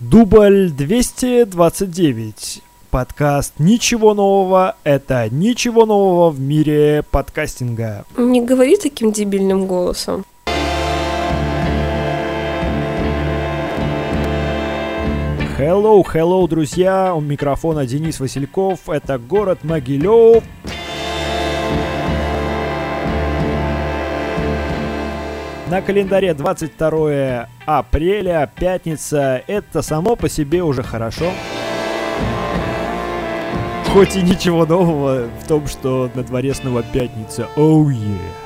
Дубль 229. Подкаст «Ничего нового» — это ничего нового в мире подкастинга. Не говори таким дебильным голосом. Hello, hello, друзья! У микрофона Денис Васильков. Это город Могилев. На календаре 22 апреля, пятница. Это само по себе уже хорошо. Хоть и ничего нового в том, что на дворе снова пятница. Оу oh, yeah.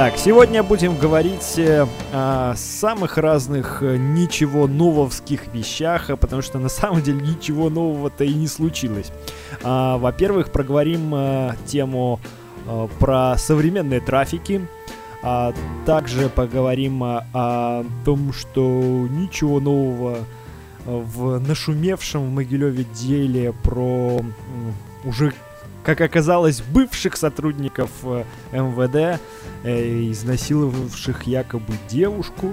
Итак, сегодня будем говорить э, о самых разных э, ничего нововских вещах, потому что на самом деле ничего нового-то и не случилось. А, во-первых, проговорим э, тему про современные трафики, а также поговорим о том, что ничего нового в нашумевшем в Могилеве деле про уже как оказалось, бывших сотрудников э, МВД, э, изнасиловавших якобы девушку.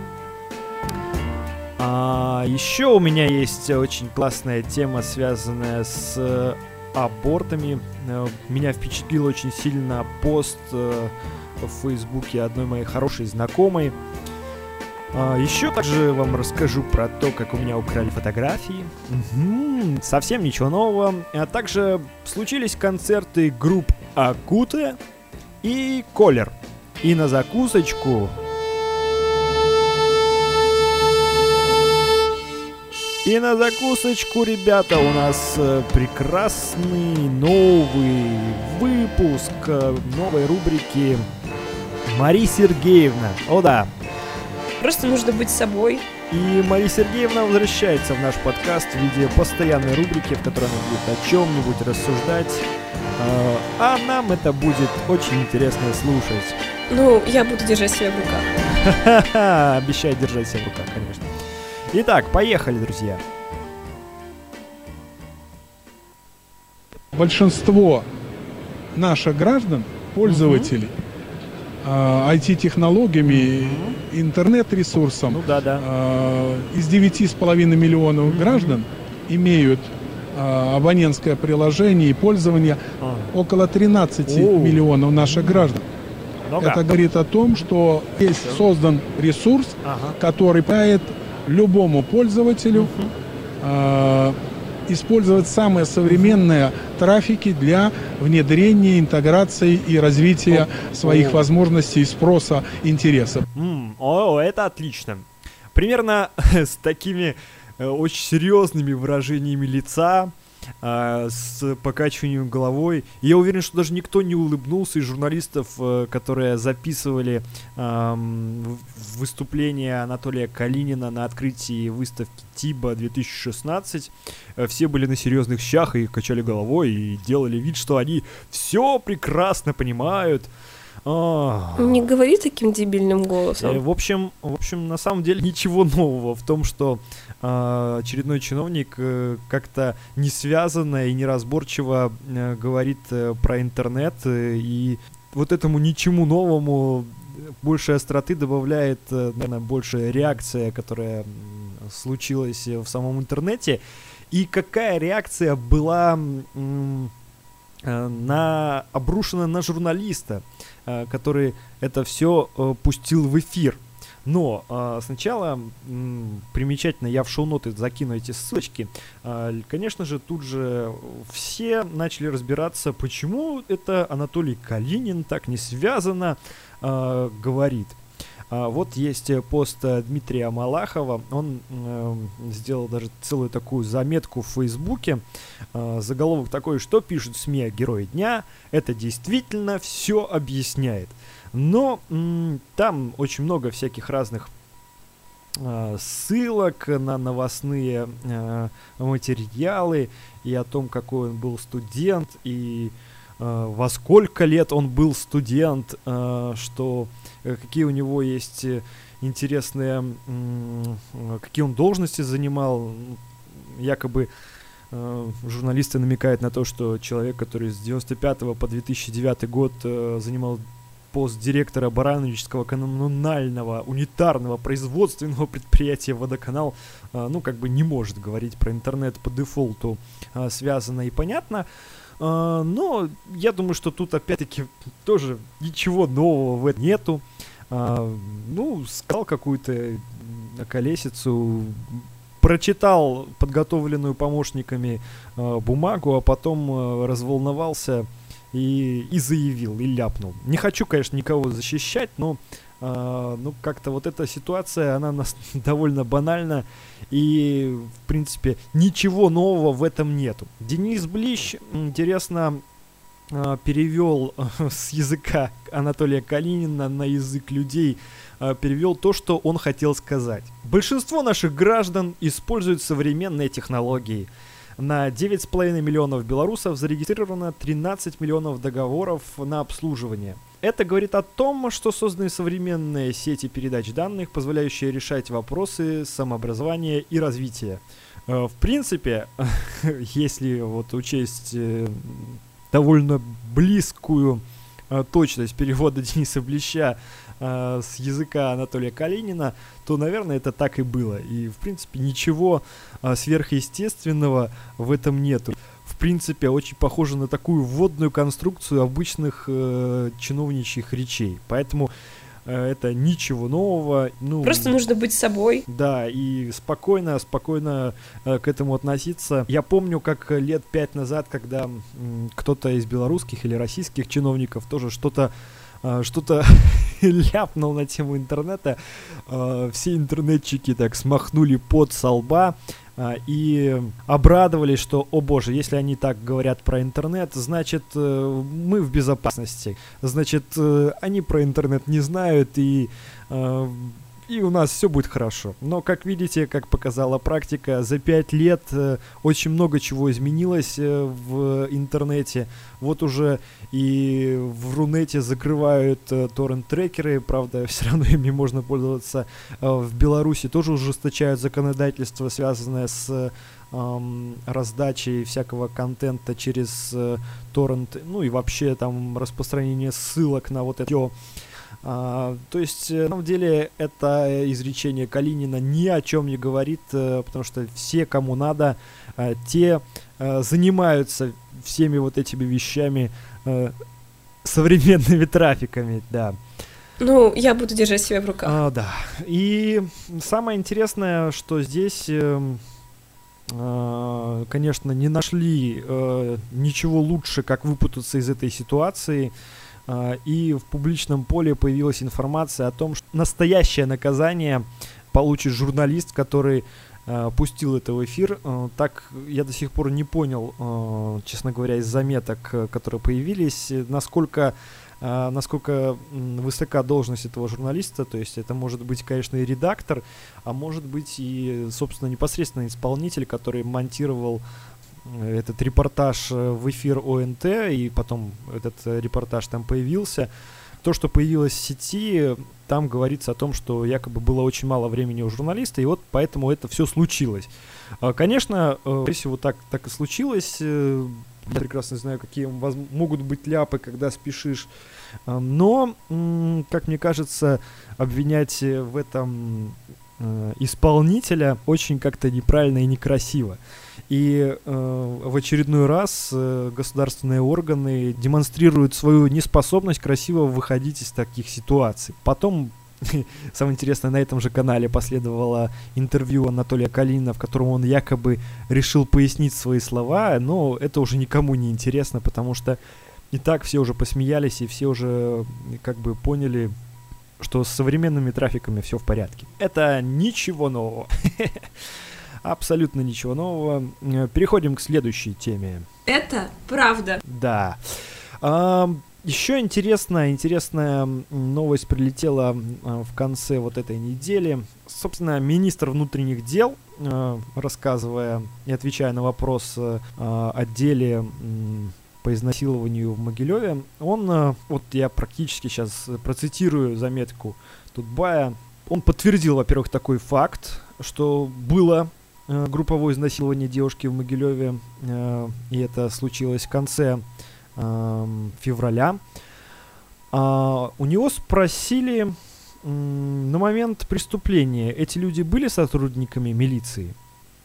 А еще у меня есть очень классная тема, связанная с э, абортами. Меня впечатлил очень сильно пост в Фейсбуке одной моей хорошей знакомой, а, еще также вам расскажу про то, как у меня украли фотографии. Угу, совсем ничего нового. А также случились концерты групп Акуте и Колер. И на закусочку... И на закусочку, ребята, у нас э, прекрасный новый выпуск э, новой рубрики Мари Сергеевна. О да, Просто нужно быть собой. И Мария Сергеевна возвращается в наш подкаст в виде постоянной рубрики, в которой она будет о чем-нибудь рассуждать. А, а нам это будет очень интересно слушать. Ну, я буду держать себя в руках. Обещаю держать себя в руках, конечно. Итак, поехали, друзья. Большинство наших граждан, пользователей, угу IT-технологиями, а, интернет-ресурсом. Ну, да, да. А, из 9,5 миллионов граждан имеют а, абонентское приложение и пользование а. около 13 О. миллионов наших граждан. Много. Это говорит о том, что есть создан ресурс, ага. который позволяет любому пользователю угу использовать самые современные трафики для внедрения, интеграции и развития о, своих о. возможностей, спроса, интересов. Mm, о, это отлично. Примерно с такими э, очень серьезными выражениями лица а, с покачиванием головой. И я уверен, что даже никто не улыбнулся из журналистов, а, которые записывали а, выступление Анатолия Калинина на открытии выставки Тиба 2016. Э, все были на серьезных щах и качали головой и делали вид, что они все прекрасно понимают. А. Не говори таким дебильным голосом. Э, в общем, в общем, на самом деле ничего нового в том, что э, очередной чиновник э, как-то не связанно и неразборчиво э, говорит про интернет и вот этому ничему новому больше остроты добавляет, наверное, больше реакция, которая случилась в самом интернете. И какая реакция была на обрушена на журналиста? Э, который это все э, пустил в эфир. Но э, сначала м, примечательно, я в шоу-ноты закину эти ссылочки. Э, конечно же, тут же все начали разбираться, почему это Анатолий Калинин так не связано э, говорит. А, вот есть э, пост э, Дмитрия Малахова. Он э, сделал даже целую такую заметку в Фейсбуке. Э, заголовок такой, что пишут СМИ о герое дня. Это действительно все объясняет. Но там очень много всяких разных э, ссылок на новостные э, материалы и о том, какой он был студент и э, во сколько лет он был студент, э, что Э, какие у него есть э, интересные, какие он должности занимал. Якобы э, журналисты намекают на то, что человек, который с 95 по 2009 год занимал пост директора Барановического коммунального унитарного производственного предприятия «Водоканал», э, ну, как бы не может говорить про интернет по дефолту э, связано и понятно. Э, но я думаю, что тут опять-таки тоже ничего нового в этом нету. Э, ну, сказал какую-то колесицу, прочитал подготовленную помощниками э, бумагу, а потом э, разволновался и, и заявил, и ляпнул. Не хочу, конечно, никого защищать, но э, ну, как-то вот эта ситуация, она нас довольно банальна, и, в принципе, ничего нового в этом нету. Денис Блищ, интересно, э, перевел с языка Анатолия Калинина на язык людей э, перевел то, что он хотел сказать. Большинство наших граждан используют современные технологии. На 9,5 миллионов белорусов зарегистрировано 13 миллионов договоров на обслуживание. Это говорит о том, что созданы современные сети передач данных, позволяющие решать вопросы самообразования и развития. Э, в принципе, если вот учесть э, довольно близкую э, точность перевода Дениса Блеща э, с языка Анатолия Калинина, то, наверное, это так и было. И, в принципе, ничего э, сверхъестественного в этом нету. В принципе, очень похоже на такую вводную конструкцию обычных э, чиновничьих речей. Поэтому Э, это ничего нового. Ну, Просто нужно быть собой. Да, и спокойно, спокойно э, к этому относиться. Я помню, как лет пять назад, когда кто-то из белорусских или российских чиновников тоже что-то что-то ляпнул на тему интернета, э, все интернетчики так смахнули под со лба, а, и обрадовались, что, о боже, если они так говорят про интернет, значит, э, мы в безопасности. Значит, э, они про интернет не знают, и э, и у нас все будет хорошо. Но, как видите, как показала практика, за пять лет э, очень много чего изменилось э, в интернете. Вот уже и в Рунете закрывают э, торрент-трекеры, правда, все равно ими можно пользоваться. Э, в Беларуси тоже ужесточают законодательство, связанное с эм, раздачей всякого контента через э, торрент, ну и вообще там распространение ссылок на вот это а, то есть, э, на самом деле, это изречение Калинина ни о чем не говорит, э, потому что все, кому надо, э, те занимаются всеми вот этими вещами, современными трафиками, да. Ну, я буду держать себя в руках. А, да. И самое интересное, что здесь, э, э, конечно, не нашли э, ничего лучше, как выпутаться из этой ситуации. И в публичном поле появилась информация о том, что настоящее наказание получит журналист, который э, пустил это в эфир. Э, так я до сих пор не понял, э, честно говоря, из заметок, которые появились, насколько насколько высока должность этого журналиста, то есть это может быть, конечно, и редактор, а может быть и, собственно, непосредственно исполнитель, который монтировал этот репортаж э, в эфир ОНТ, и потом этот э, репортаж там появился. То, что появилось в сети, там говорится о том, что якобы было очень мало времени у журналиста, и вот поэтому это все случилось. А, конечно, э, скорее всего, так, так и случилось. Я прекрасно знаю, какие могут быть ляпы, когда спешишь. А, но, как мне кажется, обвинять в этом исполнителя очень как-то неправильно и некрасиво. И э, в очередной раз э, государственные органы демонстрируют свою неспособность красиво выходить из таких ситуаций. Потом Самое интересное, на этом же канале последовало интервью Анатолия Калинина, в котором он якобы решил пояснить свои слова, но это уже никому не интересно, потому что и так все уже посмеялись, и все уже как бы поняли, что с современными трафиками все в порядке. Это ничего нового. Абсолютно ничего нового. Э, переходим к следующей теме. Это правда. Да. А, еще интересная, интересная новость прилетела а, в конце вот этой недели. Собственно, министр внутренних дел, а, рассказывая и отвечая на вопрос о деле по изнасилованию в Могилеве, он, вот я практически сейчас процитирую заметку Тутбая, он подтвердил, во-первых, такой факт, что было э, групповое изнасилование девушки в Могилеве, э, и это случилось в конце э, февраля. А, у него спросили на момент преступления, эти люди были сотрудниками милиции?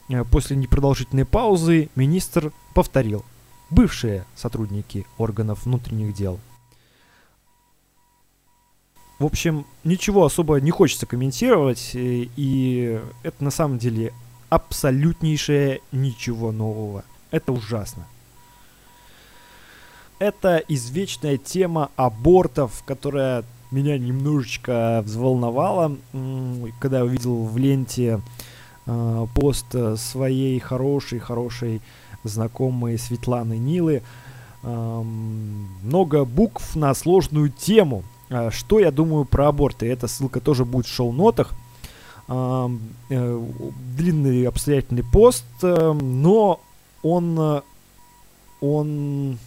Э, после непродолжительной паузы министр повторил. Бывшие сотрудники органов внутренних дел. В общем, ничего особо не хочется комментировать, э, и это на самом деле абсолютнейшее ничего нового. Это ужасно. Это извечная тема абортов, которая меня немножечко взволновала, когда я увидел в ленте э, пост своей хорошей-хорошей знакомой Светланы Нилы. Э, много букв на сложную тему. Э, что я думаю про аборты? Эта ссылка тоже будет в шоу-нотах. Э, э, длинный обстоятельный пост, э, но он, он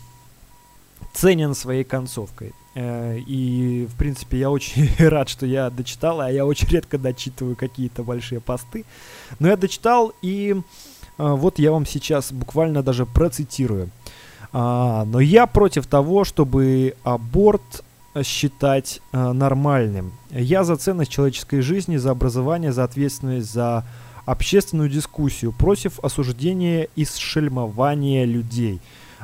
ценен своей концовкой. Э, и, в принципе, я очень рад, что я дочитал, а я очень редко дочитываю какие-то большие посты. Но я дочитал, и э, вот я вам сейчас буквально даже процитирую. А, но я против того, чтобы аборт считать а, нормальным. Я за ценность человеческой жизни, за образование, за ответственность, за общественную дискуссию, против осуждения и шельмования людей,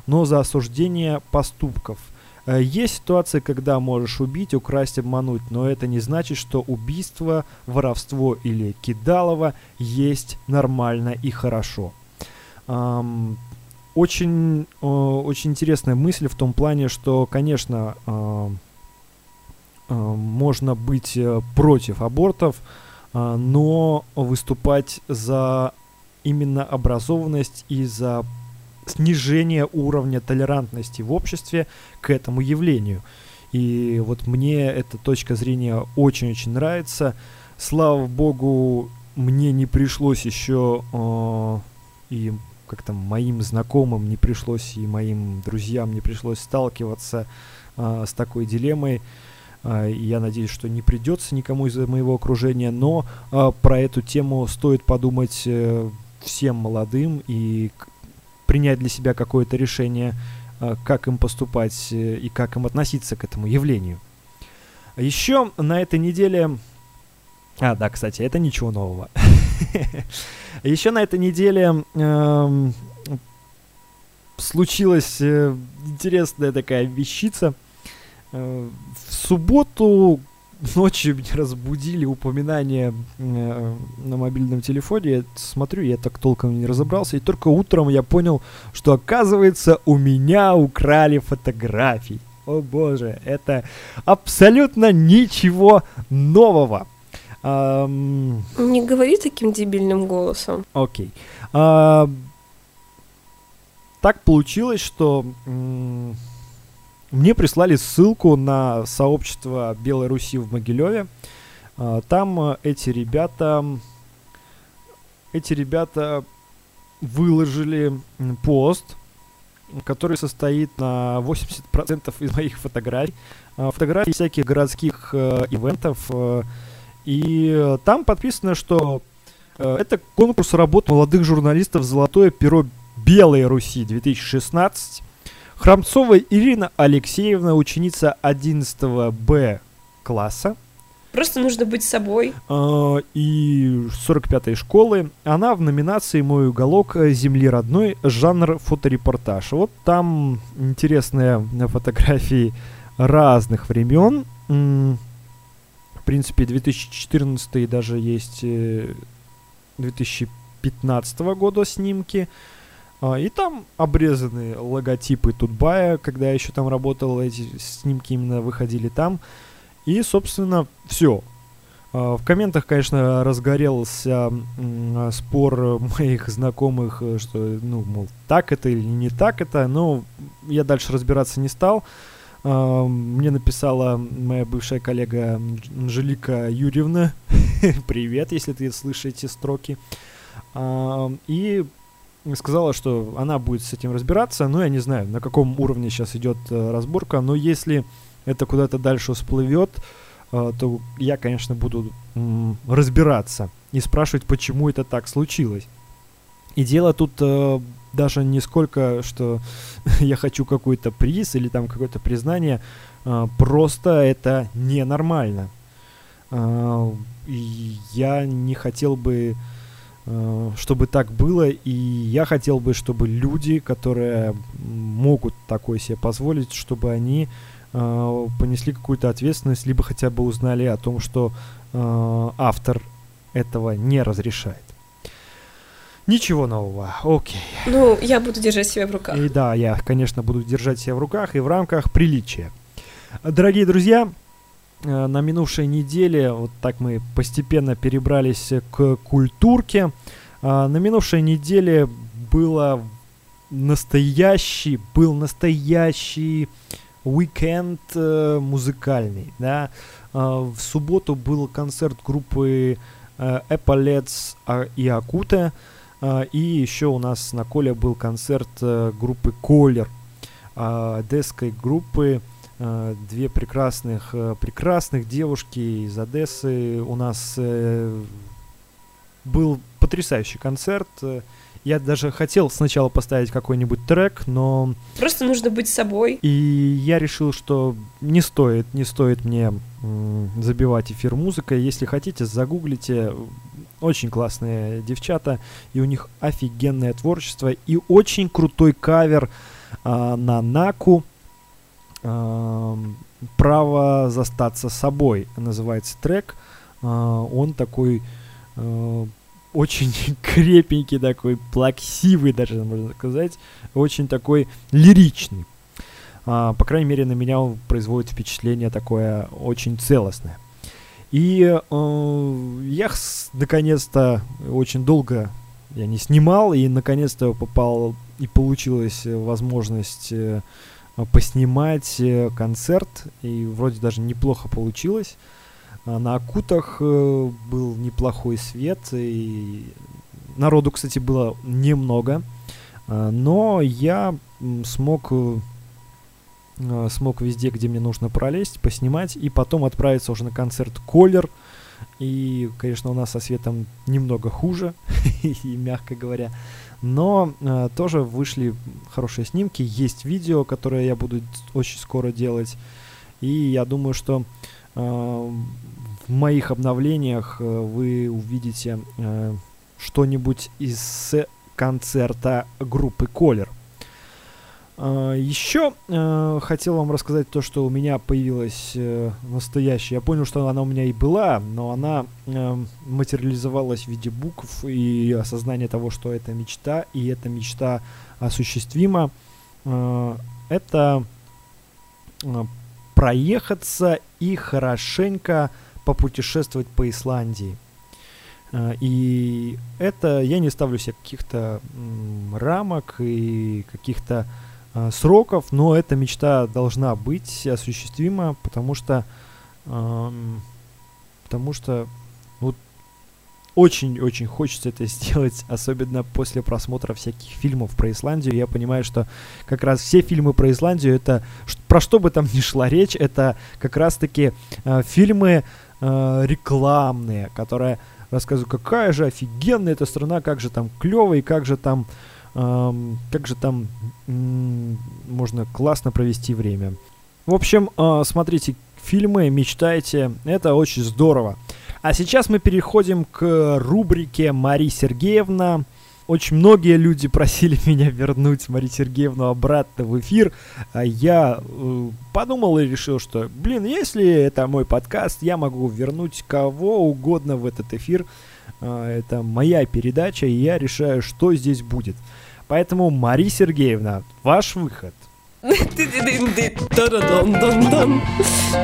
но за осуждение поступков – Э, есть ситуации, когда можешь убить, украсть, обмануть, но это не значит, что убийство, воровство или кидалово есть нормально и хорошо. Um, очень, uh, очень интересная мысль в том плане, что, конечно, uh, можно быть uh, против абортов, uh, но выступать за именно образованность и за снижение уровня толерантности в обществе к этому явлению. И вот мне эта точка зрения очень-очень нравится. Слава богу, мне не пришлось еще э, и как-то моим знакомым не пришлось и моим друзьям не пришлось сталкиваться э, с такой дилеммой. Э, я надеюсь, что не придется никому из моего окружения, но э, про эту тему стоит подумать э, всем молодым и принять для себя какое-то решение, э, как им поступать э, и как им относиться к этому явлению. Еще на этой неделе... А, да, кстати, это ничего нового. Еще на этой неделе эм, случилась э, интересная такая вещица. В субботу ночью меня разбудили упоминания э, на мобильном телефоне. Я смотрю, я так толком не разобрался. И только утром я понял, что оказывается у меня украли фотографии. О боже, это абсолютно ничего нового. Um... Не говори таким дебильным голосом. Окей. Okay. Uh, так получилось, что... Um мне прислали ссылку на сообщество Белой Руси в Могилеве. А, там э, эти ребята, эти ребята выложили пост, который состоит на 80% из моих фотографий. А, фотографий всяких городских э, ивентов. Э, и там подписано, что это конкурс работ молодых журналистов «Золотое перо Белой Руси 2016». Храмцова Ирина Алексеевна, ученица 11 Б класса. Просто нужно быть собой. Э, и 45-й школы. Она в номинации «Мой уголок земли родной. Жанр фоторепортаж». Вот там интересные фотографии разных времен. В принципе, 2014 даже есть 2015 э, года снимки. А, и там обрезаны логотипы Тутбая, когда я еще там работал, эти снимки именно выходили там. И, собственно, все. А, в комментах, конечно, разгорелся спор моих знакомых, э, что, ну, мол, так это или не так это, но я дальше разбираться не стал. А, мне написала моя бывшая коллега Анжелика Юрьевна. Привет, если ты слышишь эти строки. И сказала, что она будет с этим разбираться, но я не знаю, на каком уровне сейчас идет э, разборка, но если это куда-то дальше всплывет, э, то я, конечно, буду м, разбираться и спрашивать, почему это так случилось. И дело тут э, даже не сколько, что я хочу какой-то приз или там какое-то признание, а, просто это ненормально. А, я не хотел бы, чтобы так было, и я хотел бы, чтобы люди, которые могут такое себе позволить, чтобы они понесли какую-то ответственность, либо хотя бы узнали о том, что автор этого не разрешает. Ничего нового, окей. Ну, я буду держать себя в руках. И да, я, конечно, буду держать себя в руках и в рамках приличия. Дорогие друзья, э, на минувшей неделе вот так мы постепенно перебрались к культурке. А, на минувшей неделе было настоящий, был настоящий уикенд э, музыкальный, да. А, в субботу был концерт группы э, Эполец и Акуте. А, и еще у нас на Коле был концерт э, группы Колер, а, одесской группы. А, две прекрасных, э, прекрасных девушки из Одессы. У нас э, был потрясающий концерт. Я даже хотел сначала поставить какой-нибудь трек, но... Просто нужно быть собой. И я решил, что не стоит, не стоит мне забивать эфир музыкой. Если хотите, загуглите. Очень классные девчата, и у них офигенное творчество, и очень крутой кавер а, на Наку. «Право застаться собой» называется трек. А, он такой а, очень крепенький такой, плаксивый даже, можно сказать, очень такой лиричный. А, по крайней мере, на меня он производит впечатление такое очень целостное. И э, я наконец-то очень долго я не снимал, и наконец-то попал и получилась возможность э, поснимать э, концерт, и вроде даже неплохо получилось. А на Акутах э, был неплохой свет, и народу, кстати, было немного, э, но я смог э, э, смог везде, где мне нужно пролезть, поснимать и потом отправиться уже на концерт Колер. И, конечно, у нас со светом немного хуже, и мягко говоря. Но э, тоже вышли хорошие снимки, есть видео, которое я буду очень скоро делать. И я думаю, что э, в моих обновлениях э, вы увидите э, что-нибудь из концерта группы Колер. Uh, еще uh, хотел вам рассказать то, что у меня появилась uh, настоящая. Я понял, что она у меня и была, но она uh, материализовалась в виде букв и осознание того, что это мечта, и эта мечта осуществима. Uh, это проехаться и хорошенько попутешествовать по Исландии. И это я не ставлю себе каких-то рамок и каких-то э, сроков, но эта мечта должна быть осуществима, потому что, э, потому что вот очень-очень хочется это сделать, особенно после просмотра всяких фильмов про Исландию. Я понимаю, что как раз все фильмы про Исландию, это про что бы там ни шла речь, это как раз-таки э, фильмы э, рекламные, которые рассказывают, какая же офигенная эта страна, как же там клево и как же там эм, как же там можно классно провести время. В общем, э, смотрите фильмы, мечтайте, это очень здорово. А сейчас мы переходим к рубрике Мари Сергеевна. Очень многие люди просили меня вернуть Марию Сергеевну обратно в эфир. А я э, подумал и решил, что, блин, если это мой подкаст, я могу вернуть кого угодно в этот эфир. Э, это моя передача, и я решаю, что здесь будет. Поэтому, Мария Сергеевна, ваш выход.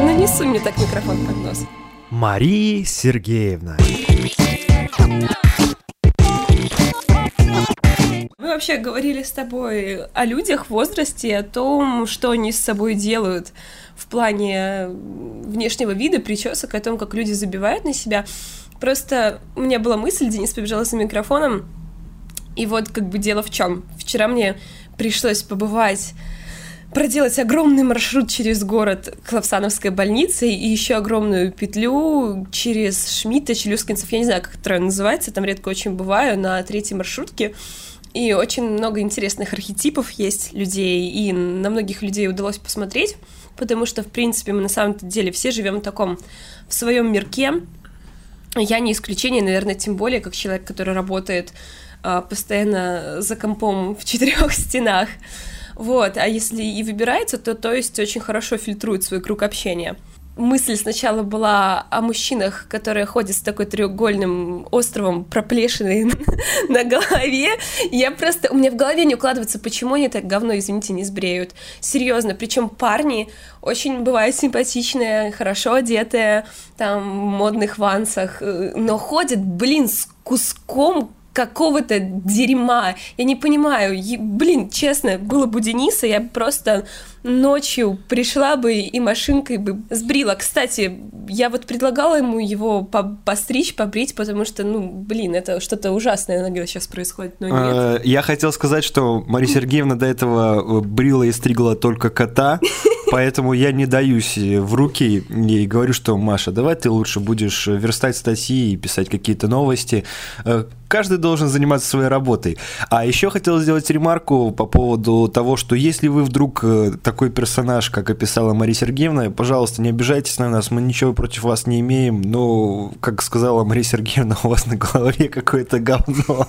Нанесу мне так микрофон под нос. Мария Сергеевна. Мы вообще говорили с тобой о людях в возрасте, о том, что они с собой делают в плане внешнего вида, причесок, о том, как люди забивают на себя. Просто у меня была мысль, Денис побежал за микрофоном, и вот как бы дело в чем. Вчера мне пришлось побывать проделать огромный маршрут через город к Лавсановской больнице и еще огромную петлю через Шмидта, Челюскинцев, я не знаю, как это называется, там редко очень бываю, на третьей маршрутке. и очень много интересных архетипов есть людей, и на многих людей удалось посмотреть, потому что, в принципе, мы на самом деле все живем в таком, в своем мирке. Я не исключение, наверное, тем более, как человек, который работает постоянно за компом в четырех стенах. Вот, а если и выбирается, то, то есть очень хорошо фильтрует свой круг общения мысль сначала была о мужчинах, которые ходят с такой треугольным островом проплешиной на голове. Я просто... У меня в голове не укладывается, почему они так говно, извините, не сбреют. Серьезно. Причем парни очень бывают симпатичные, хорошо одетые, там, в модных вансах, э, но ходят, блин, с куском какого-то дерьма. Я не понимаю. Блин, честно, было бы Дениса, я просто ночью пришла бы и машинкой бы сбрила. Кстати, я вот предлагала ему его постричь, побрить, потому что, ну, блин, это что-то ужасное иногда сейчас происходит, но нет. А, я хотел сказать, что Мария Сергеевна до этого брила и стригла только кота, поэтому я не даюсь в руки и говорю, что, Маша, давай ты лучше будешь верстать статьи и писать какие-то новости. Э, каждый должен заниматься своей работой. А еще хотел сделать ремарку по поводу того, что если вы вдруг э, такой персонаж, как описала Мария Сергеевна, пожалуйста, не обижайтесь на нас, мы ничего против вас не имеем, но, как сказала Мария Сергеевна, у вас на голове какое-то говно.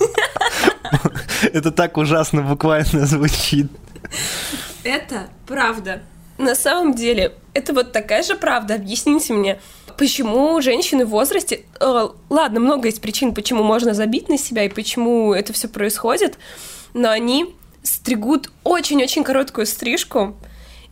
Это так ужасно буквально звучит. Это правда. На самом деле, это вот такая же правда. Объясните мне, почему женщины в возрасте... Э, ладно, много есть причин, почему можно забить на себя и почему это все происходит, но они стригут очень-очень короткую стрижку,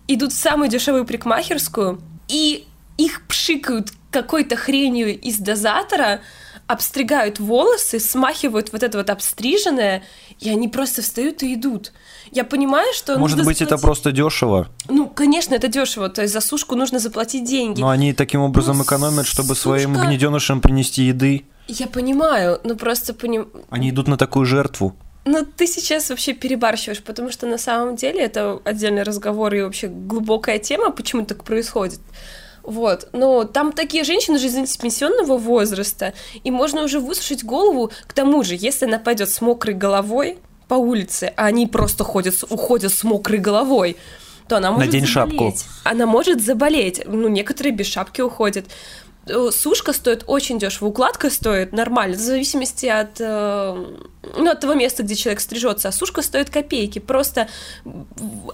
идут в самую дешевую парикмахерскую, и их пшикают какой-то хренью из дозатора, обстригают волосы, смахивают вот это вот обстриженное, и они просто встают и идут. Я понимаю, что может быть заплатить... это просто дешево. Ну, конечно, это дешево. То есть за сушку нужно заплатить деньги. Но они таким образом ну, экономят, чтобы сушка... своим гнеденышам принести еды. Я понимаю, но просто поним... Они идут на такую жертву. Ну, ты сейчас вообще перебарщиваешь, потому что на самом деле это отдельный разговор и вообще глубокая тема, почему так происходит. Вот, но там такие женщины же из пенсионного возраста, и можно уже высушить голову. К тому же, если она пойдет с мокрой головой по улице, а они просто ходят, уходят с мокрой головой, то она может Надень заболеть. шапку. Она может заболеть. Ну, некоторые без шапки уходят. Э, сушка стоит очень дешево, укладка стоит нормально, в зависимости от, э, ну, от того места, где человек стрижется, а сушка стоит копейки, просто,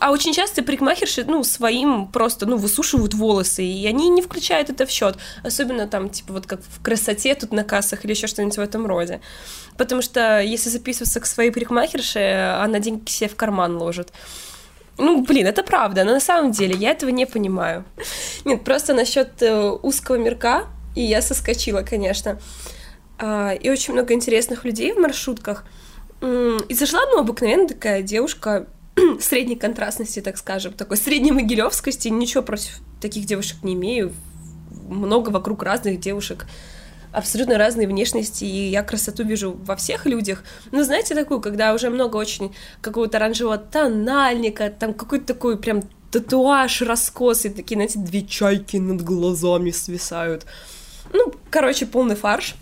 а очень часто парикмахерши, ну, своим просто, ну, высушивают волосы, и они не включают это в счет, особенно там, типа, вот как в красоте тут на кассах или еще что-нибудь в этом роде, потому что если записываться к своей парикмахерше, она деньги себе в карман ложит, ну, блин, это правда, но на самом деле я этого не понимаю. Нет, просто насчет э, узкого мирка, и я соскочила, конечно. А, и очень много интересных людей в маршрутках. И зашла, ну, обыкновенная такая девушка средней контрастности, так скажем, такой средней могилевскости. Ничего против таких девушек не имею. Много вокруг разных девушек абсолютно разные внешности, и я красоту вижу во всех людях. Но знаете такую, когда уже много очень какого-то оранжевого тональника, там какой-то такой прям татуаж раскосый, такие, знаете, две чайки над глазами свисают. Ну, короче, полный фарш.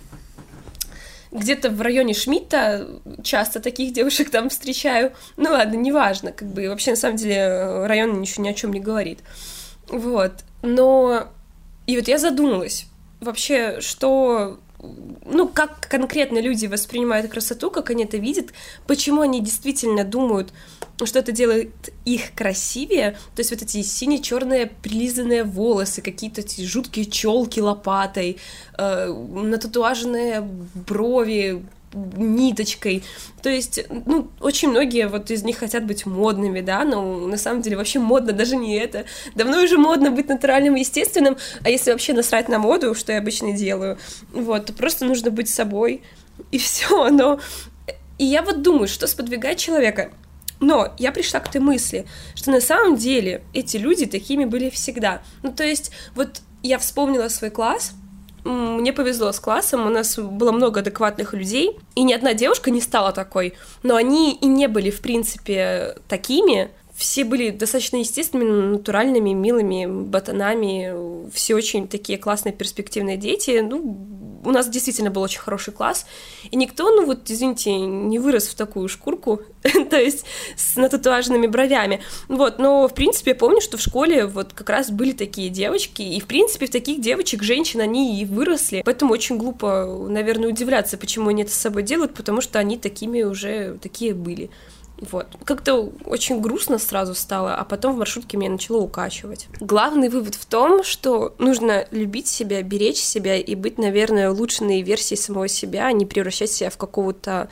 Где-то в районе Шмидта часто таких девушек там встречаю. Ну ладно, неважно, как бы вообще на самом деле район ничего ни о чем не говорит. Вот. Но и вот я задумалась, вообще, что ну, как конкретно люди воспринимают красоту, как они это видят, почему они действительно думают, что это делает их красивее, то есть вот эти сине-черные прилизанные волосы, какие-то эти жуткие челки лопатой, э, нататуаженные брови, ниточкой. То есть, ну, очень многие вот из них хотят быть модными, да, но на самом деле вообще модно даже не это. Давно уже модно быть натуральным и естественным, а если вообще насрать на моду, что я обычно делаю, вот, то просто нужно быть собой, и все, но... И я вот думаю, что сподвигает человека. Но я пришла к той мысли, что на самом деле эти люди такими были всегда. Ну, то есть, вот я вспомнила свой класс, мне повезло с классом, у нас было много адекватных людей, и ни одна девушка не стала такой, но они и не были, в принципе, такими, все были достаточно естественными, натуральными, милыми ботанами, все очень такие классные перспективные дети, ну, у нас действительно был очень хороший класс, и никто, ну вот, извините, не вырос в такую шкурку, то есть с нататуаженными бровями. Вот, но, в принципе, я помню, что в школе вот как раз были такие девочки, и, в принципе, в таких девочек, женщин, они и выросли, поэтому очень глупо, наверное, удивляться, почему они это с собой делают, потому что они такими уже, такие были. Вот. Как-то очень грустно сразу стало, а потом в маршрутке меня начало укачивать. Главный вывод в том, что нужно любить себя, беречь себя и быть, наверное, улучшенной версией самого себя, а не превращать себя в какого-то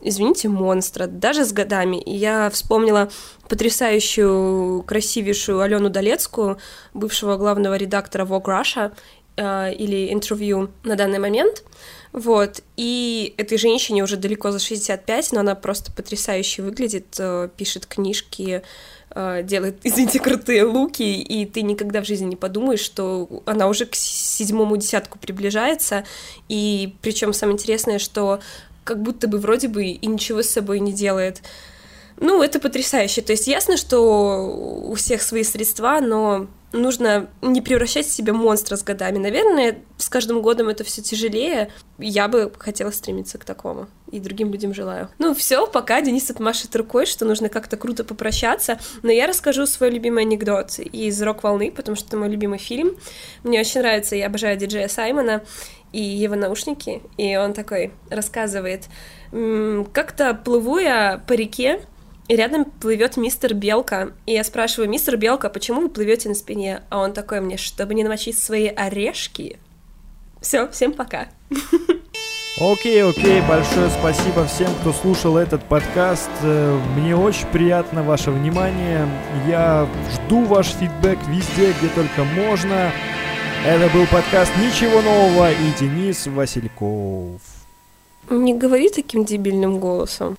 извините, монстра, даже с годами. И я вспомнила потрясающую, красивейшую Алену Долецкую, бывшего главного редактора Vogue Russia, э, или интервью на данный момент — вот, и этой женщине уже далеко за 65, но она просто потрясающе выглядит, э, пишет книжки, э, делает, извините, крутые луки, и ты никогда в жизни не подумаешь, что она уже к седьмому десятку приближается, и причем самое интересное, что как будто бы вроде бы и ничего с собой не делает. Ну, это потрясающе. То есть ясно, что у всех свои средства, но нужно не превращать в себя монстра с годами. Наверное, с каждым годом это все тяжелее. Я бы хотела стремиться к такому. И другим людям желаю. Ну, все, пока Денис отмашет рукой, что нужно как-то круто попрощаться. Но я расскажу свой любимый анекдот из «Рок-волны», потому что это мой любимый фильм. Мне очень нравится, я обожаю диджея Саймона и его наушники. И он такой рассказывает. Как-то плыву я по реке, и рядом плывет мистер Белка. И я спрашиваю, мистер Белка, почему вы плывете на спине? А он такой мне, чтобы не намочить свои орешки. Все, всем пока. Окей, окей, большое спасибо всем, кто слушал этот подкаст. Э, мне очень приятно ваше внимание. Я жду ваш фидбэк везде, где только можно. Это был подкаст «Ничего нового» и Денис Васильков. Не говори таким дебильным голосом.